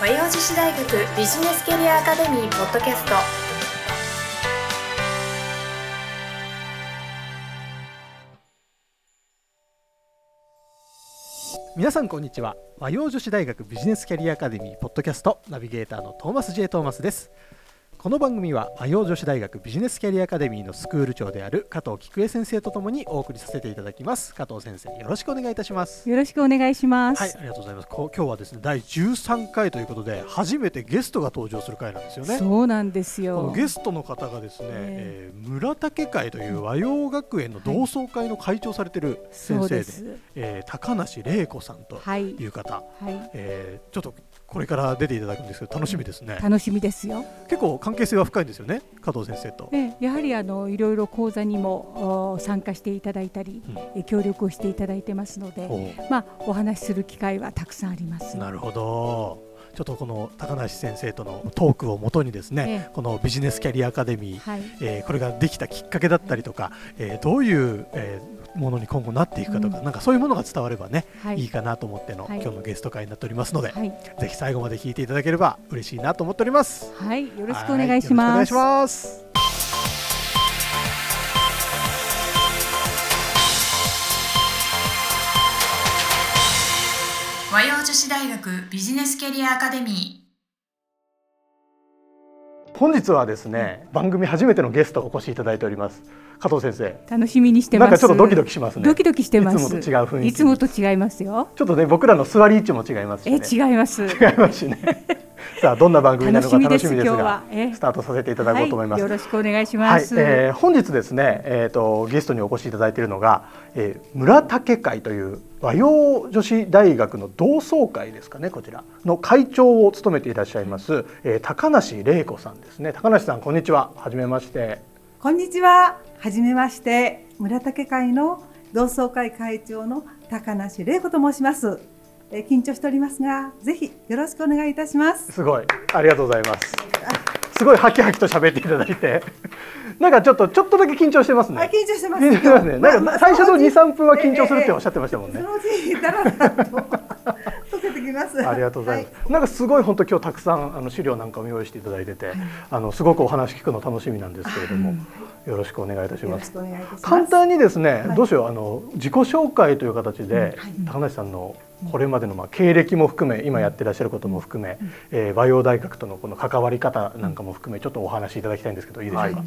和洋女子大学ビジネスキャリアアカデミーポッドキャスト。皆さんこんにちは。和洋女子大学ビジネスキャリアアカデミーポッドキャストナビゲーターのトーマス J トーマスです。この番組は和洋女子大学ビジネスキャリアアカデミーのスクール長である加藤菊江先生とともにお送りさせていただきます加藤先生よろしくお願いいたしますよろしくお願いします。はいありがとうございますこ今日はですね第13回ということで初めてゲストが登場する回なんですよねそうなんですこのよ。ゲストの方がですね、ええー村竹会という和洋学園の同窓会の会長されてる先生で,、そうです。えー高梨玲子さんとはいいう方、はい。えーちょっとこれから出ていただくんですけど楽しみですね、楽しみですよ。結構関係性は深いんですよね加藤先生と。えやはりあのいろいろ講座にもお参加していただいたり、うんえ協力をしていただいてますので、おまあお話しする機会はたくさんあります。なるほどちょっとこの高梨先生とのトークをもとにですね、えこのビジネスキャリアアカデミー、はい。えーこれができたきっかけだったりとか、えーどういう、えーものに今後なっていくかとか、うんなんかそういうものが伝わればね、、はいい。いかなと思っての、はい今日のゲスト会になっておりますので、はい。ぜひ最後まで聞いていただければ嬉しいなと思っております。はい。よよろしくお願いします。お願いします。和洋女子大学ビジネスキャリアアカデミ本日はですね、番組初めてのゲストをお越しいただいております。加藤先生、楽しみにしてます。なんかちょっとドキドキしますね。ドキドキしてます。いつもと違う雰囲気いつもと違いますよ。ちょっとね、僕らの座り位置も違いますしえ、ね。違います。違いますしね。さあ、どんな番組なのか楽しみです今日がは、えスタートさせていただこうと思います。はい、よろしくお願いしはい、ます。えー本日ですね、えー、とゲストにお越しいただいているのが、えー村竹会という和洋女子大学の同窓会ですかねこちらの会長を務めていらっしゃいます、えー高梨玲子さんですね高梨さんこんにちははじめましてこんにちは。はじめまして、村竹会の同窓会会長の高梨玲子と申します。えー緊張しておりますが、ぜひよろしくお願いいたします。すごい。ありがとうございます。すごいハキハキと喋っていただいて。なんかちょっとちょっとだけ緊張してますあ、ね緊張してます。緊張してますね。なんか最初の2、3分は緊張するっておっしゃっってましたもんね。ありがとうございます。はなんかすごい本当今日たくさんあの資料なんかも用意していただいてて、あのすごくお話聞くの楽しみなんですけれども、よろしくお願いいたします。ます。簡単にですね、はい。どうしよう。あの自己紹介という形で、高梨さんのこれまでのまあ経歴も含め今やってらっしゃることも含め、えー和洋大学とのこの関わり方なんかも含めちょっとお話しいただきたいんですけどいいでしょうか？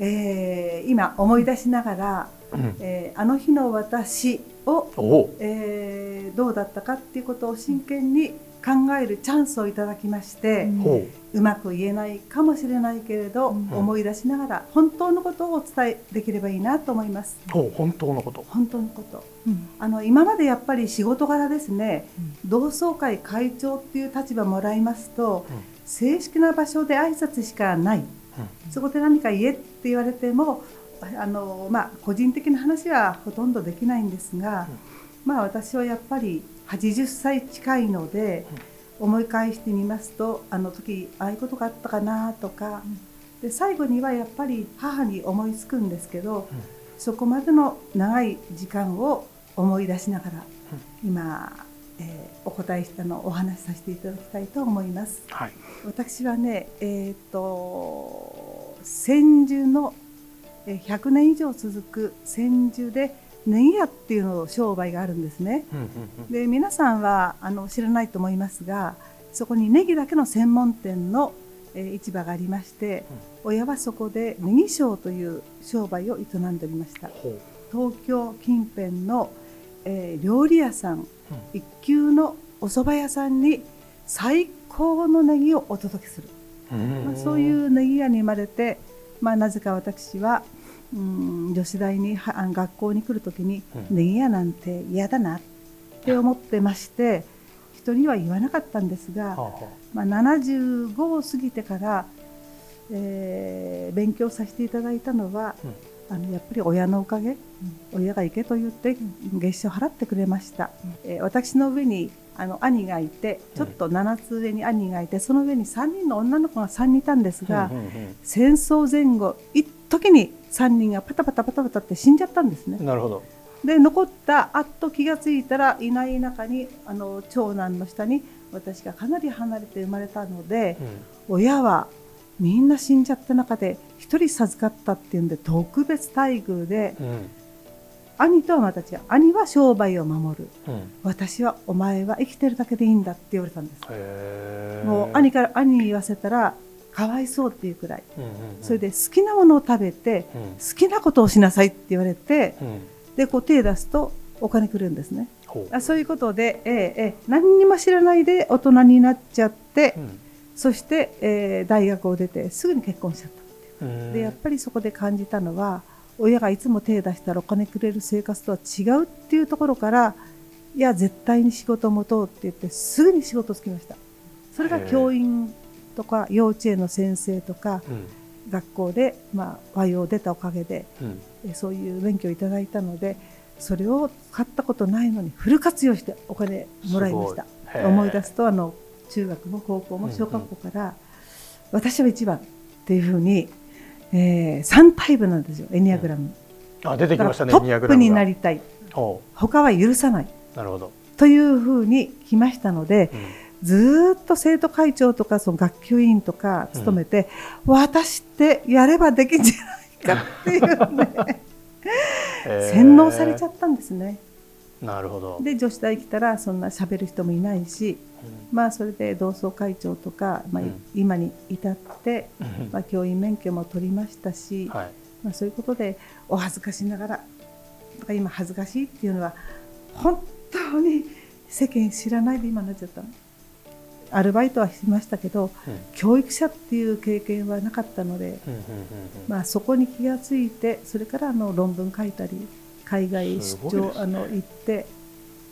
えー今思い出しながら、うん。えーあの日の私をえーどうだったかっていうことを真剣に考えるチャンスをいただきまして、う。んまく言えないかもしれないけれど、うん。思い出しながら本当のことをお伝えできればいいなと思います。本当のこと。本当のこと。うん。あの今までやっぱり仕事柄ですね、同窓会会長っていう立場もらいますと、うん。正式な場所で挨拶しかない、そこで何か言えって言われてもあの、まあ、個人的な話はほとんどできないんですが、まあ、私はやっぱり80歳近いので、思い返してみますとあの時ああいうことがあったかなとか、で最後にはやっぱり母に思いつくんですけど、そこまでの長い時間を思い出しながら、今、えーお答えしたのをお話しさせていただきたいと思います。はい。私はね、えー、と千住のえー100年以上続く千住でネギ屋っていうの商売があるんですね。うんうんうん。で皆さんはあの知らないと思いますがそこにネギだけの専門店の、えー市場がありまして、親はそこでネギ商という商売を営んでおりました。東京近辺の、えー料理屋さん、一級のお蕎麦屋さんに最高のネギをお届けする、まあ、そういうネギ屋に生まれて、まあ、なぜか私はうん女子大にはあ学校に来るときに、うんネギ屋なんて嫌だなって思ってまして人には言わなかったんですが、まあ、75を過ぎてから、えー勉強させていただいたのは、あのやっぱり親のおかげ、親が行けと言って月謝を払ってくれました、えー私の上にあの兄がいてちょっと7つ上に兄がいてその上に3人の女の子が3人いたんですが、戦争前後一時に3人がパタパタパタパタって死んじゃったんですね。なるほど。で残ったあっと気が付いたらいない中にあの長男の下に私がかなり離れて生まれたので、親はみんな死んじゃった中で一人授かったっていうんで特別待遇で、うん。兄とはまた違う。兄は商売を守る。うん。私はお前は生きてるだけでいいんだって言われたんです。もう兄から兄に言わせたらかわいそうっていうくらい。それで好きなものを食べてうん。好きなことをしなさいって言われてうん。でこう手出すとお金くるんですね。あそういうことで、ええええ何にも知らないで大人になっちゃってうん。そして、えー大学を出てすぐに結婚しちゃったう。ん。でやっぱりそこで感じたのは親がいつも手出したらお金くれる生活とは違うっていうところからいや絶対に仕事を持とうって言ってすぐに仕事をつきました。それが教員とか幼稚園の先生とかうん。学校で、まあ、和洋を出たおかげでうん。えそういう勉強をいただいたのでそれを買ったことないのにフル活用してお金もらいました。思い出すとあの中学も高校も小学校から、私は一番っていうふうに、えー、3タイプなんですよエニアグラム、あ出てきましたねトップになりりたい。ほ他は許さない。うなるほど。というふうに来ましたのでうんずーっと生徒会長とかその学級委員とか務めて、私ってやればできんじゃないかっていうね。へー。洗脳されちゃったんですね。なるほど。で女子大来たらそんな喋る人もいないし、まあ、それで同窓会長とか、まあうん。今に至って、うん。まあ、教員免許も取りましたし、はい。まあ、そういうことでお恥ずかしながらとか今恥ずかしいっていうのは本当に世間知らないで今になっちゃったの。アルバイトはしましたけどうん。教育者っていう経験はなかったので、まあ、そこに気がついてそれからあの論文書いたり海外出張、ね。あの行って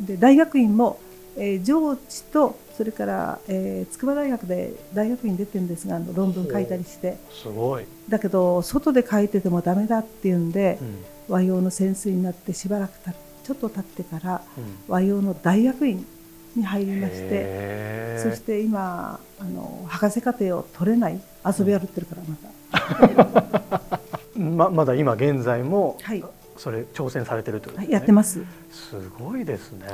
で大学院も、えー上智とそれから、えー筑波大学で大学院出てるんですがあの論文書いたりして。すごい、だけど外で書いててもダメだっていうんでうん。和洋の先生になってしばらくたちょっと経ってからうん。和洋の大学院に入りましてそして今あの博士課程を取れない遊び歩ってるからまた、ままだ今現在もはい、それ挑戦されてるってことですねやってます。すごいですね。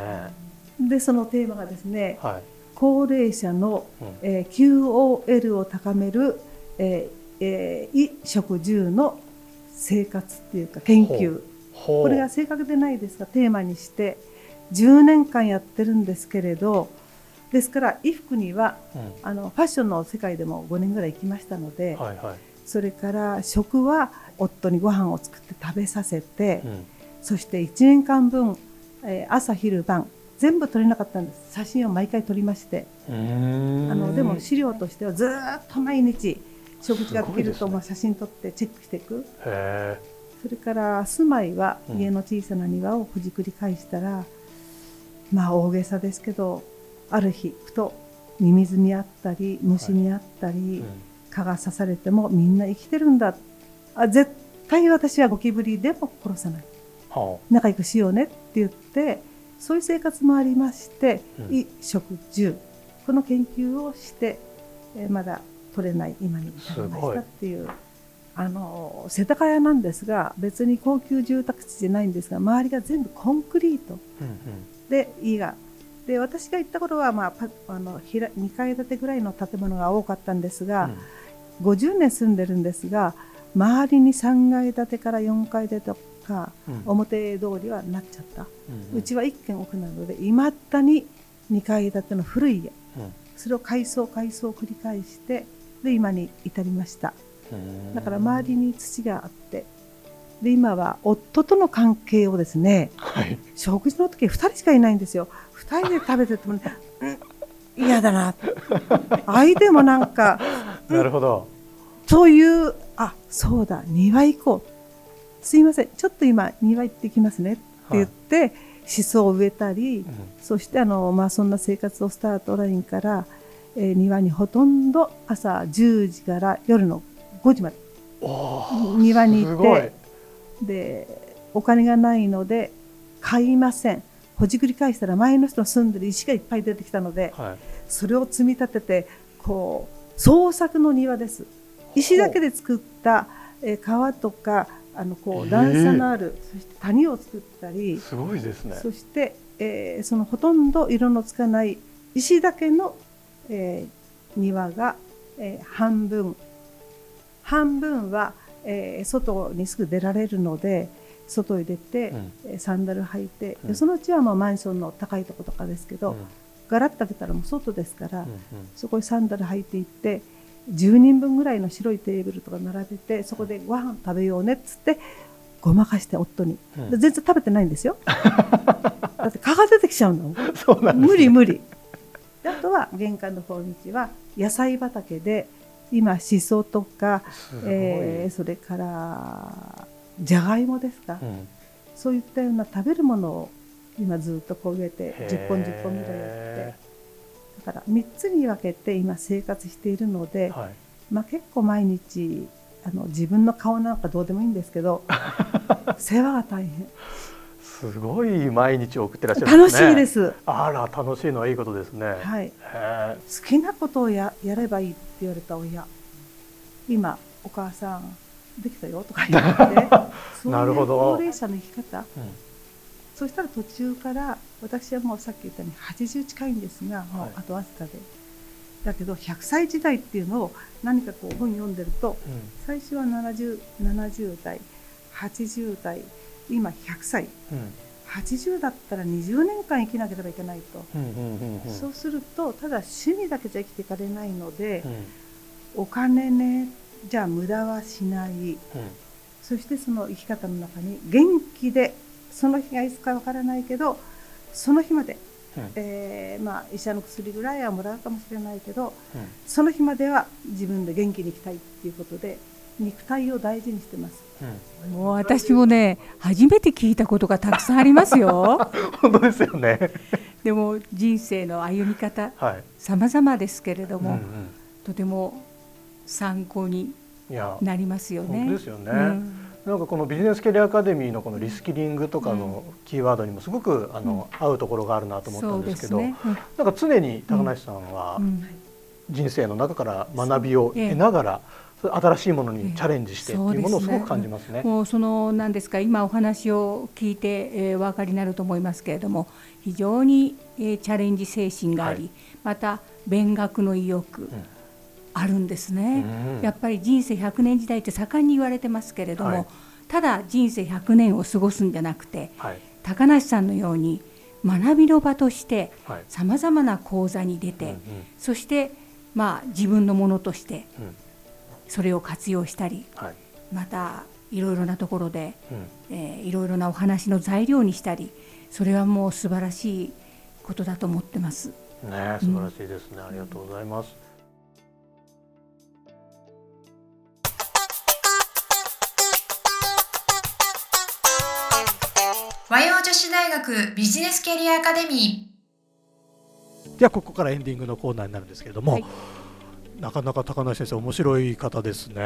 でそのテーマがですねはい、高齢者の、うん。えー QOL を高める、えーえー衣食住の生活っていうか研究。これが正確でないですがテーマにして10年間やってるんですけれどですから衣服にはうん。あのファッションの世界でも5年ぐらい行きましたので、はいはい、それから食は夫にご飯を作って食べさせて、うん。そして1年間分、えー朝昼晩全部撮れなかったんです。写真を毎回撮りまして。あのでも資料としてはずーっと毎日食事ができると、写真撮ってチェックしていく。へそれから住まいはうん。家の小さな庭をほじくり返したら、まあ大げさですけどある日ふとミミズにあったり虫にあったり、蚊が刺されてもみんな生きてるんだ。あ絶対私はゴキブリでも殺さない。は仲良くしようねって言ってそういう生活もありまして、うん。衣食住。この研究をして、えーまだ取れない今に至りましたっていうあの世田谷なんですが別に高級住宅地じゃないんですが周りが全部コンクリート。あうんで家が。で私が行った頃は、まあ、パあの平2階建てぐらいの建物が多かったんですが、うん。50年住んでるんですが周りに3階建てから4階建てとかうん。表通りはなっちゃった、うんうちは1軒奥なのでいまだに2階建ての古い家。うん。それを改装改装を繰り返してで今に至りました。うんだから周りに土があってで今は夫との関係をですねはい。食事の時2人しかいないんですよ。2人で食べてても、嫌だな。相手もなんか なるほど。そういうあそうだ庭行こう。すいませんちょっと今庭行ってきますね。って言って、シソを植えたり、うん。そしてあの、まあ、そんな生活をスタートラインから、えー庭にほとんど朝10時から夜の5時まで庭に行ってでお金がないので買いません。ほじくり返したら前の人の住んでる石がいっぱい出てきたのではい。それを積み立ててこう創作の庭です。石だけで作った、えー川とかあのこう段差のある、そして谷を作ったりすごいですね。そして、えーそのほとんど色のつかない石だけの、えー庭が、えー半分。半分は、えー外にすぐ出られるので外に出て、うん。えーサンダル履いて、うん。でそのうちはもうマンションの高いところとかですけど、うん。ガラッと開けたらもう外ですから、うんそこにサンダル履いていって10人分ぐらいの白いテーブルとか並べてそこでご飯食べようねっつってごまかして夫に、うん。で全然食べてないんですよ。だって蚊が出てきちゃうの。そうなんね無理無理。であとは玄関の方道は野菜畑で今しそとか、えーそれからじゃがいもですか、うん。そういったような食べるものを今ずっとこう植えてへー。10本10本ぐらいやって。だから3つに分けて今生活しているので、はい。まあ、結構毎日あの自分の顔なんかどうでもいいんですけど 世話が大変。すごい毎日を送ってらっしゃるん楽しですね。いです、あら楽しいのはいいことですね。はい、好きなことをややればいい。って言われた親今お母さんできたよとか言って。そうほど。高齢者の生き方。うん。そしたら途中から私はもうさっき言ったように80近いんですがもうあとわずかで、だけど100歳時代っていうのを何かこう本読んでると最初は 70, 70代80代今100歳。うんうん80だったら20年間生きなければいけないと、そうするとただ趣味だけじゃ生きていかれないのでう、ん。お金ねじゃあ無駄はしない。うん。そしてその生き方の中に元気でその日がいつかわからないけどその日まで、うん。えーまあ、医者の薬ぐらいはもらうかもしれないけどうん。その日までは自分で元気に生きたいっていうことで肉体を大事にしてます。うんもう私もね初めて聞いたことがたくさんありますよ 本当ですよね。でも人生の歩み方はい。様々ですけれども、うんうんとても参考にいやなりますよね。本当ですよね。うんなんかこのビジネスキャリアアカデミーのこのリスキリングとかのキーワードにもすごくあの合うところがあるなと思ったそんでけど、うですすね。うんなんか常に高梨さんはうん人生の中から学びをええ得ながら新しいものにチャレンジしてっていうものをすごく感じますね。もうその何ですか今お話を聞いて、えー、お分かりになると思いますけれども非常に、えーチャレンジ精神があり、はい。また勉学の意欲、あるんですね、うん。やっぱり人生100年時代って盛んに言われてますけれども、はい。ただ人生100年を過ごすんじゃなくてはい。高梨さんのように学びの場としてはい。さまざまな講座に出て、うんうん。そしてまあ自分のものとしてうんそれを活用したりはい。またいろいろなところでうんえーいろいろなお話の材料にしたりそれはもう素晴らしいことだと思ってます。ね素晴らしいですね。ありがとうございます。和洋女子大学ビジネスキャリアアカデミじゃあここからエンディングのコーナーになるんですけれども、はいなかなか高梨先生面白い方ですね。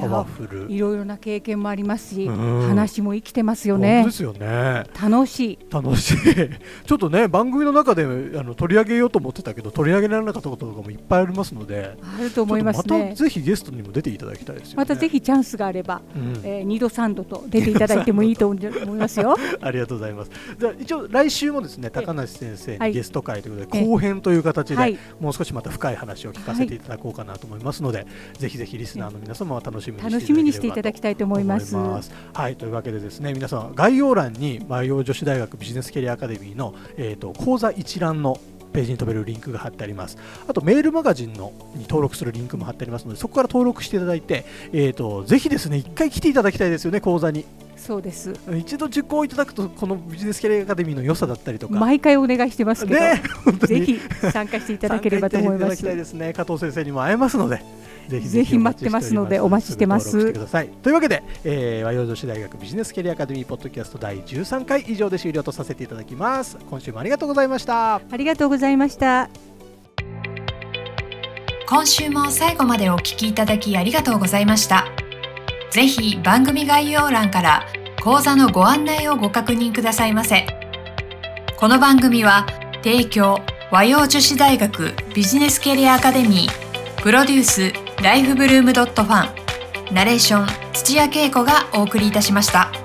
パワフル。いろいろな経験もありますし、うん話も生きてますよ本ね当ですよね。楽しい楽しい。ちょっとね番組の中であの取り上げようと思ってたけど取り上げられなかったこととかもいっぱいありますので、あると思いますねまたぜひゲストにも出ていただきたいですよね。またぜひチャンスがあれば、うんえー、2度3度と出ていただいてもいいと思いますよ ありがとうございます。じゃあ一応来週もですね高梨先生はいにゲスト会ということで、ええ後編という形で、はいもう少しまた深い話を聞かせていただこうかなと思いますので、ぜひぜひリスナーの皆様は楽しみに楽しみにしていただだきたいと思います。はいというわけでですね皆さん概要欄に和洋女子大学ビジネスキャリアアカデミーの、えー、と講座一覧のページに飛べるリンクが貼ってあります。あとメールマガジンのに登録するリンクも貼ってありますのでそこから登録していただいて、えー、とぜひですね一回来ていただきたいですよね講座にそうです。一度受講いただくとこのビジネスキャリアアカデミーの良さだったりとか。毎回お願いしてますけど、ねぜひ参加していただければと思います。参加していただきたいです。ね加藤先生にも会えますのでぜひぜひ待ってます。のでお待ちしてます。ぐ登録してください。というわけで、えー、和洋女子大学ビジネスキャリアアカデミーポッドキャスト第13回以上で終了とさせていただきます。今週もありがとうございました。ありがとうございました。今週も最後までお聞きいただきありがとうございましたぜひ番組概要欄から講座のご案内をご確認くださいませこの番組は提供和洋女子大学ビジネスキャリアアカデミープロデュースライフブルームドットファンナレーション土屋恵子がお送りいたしました。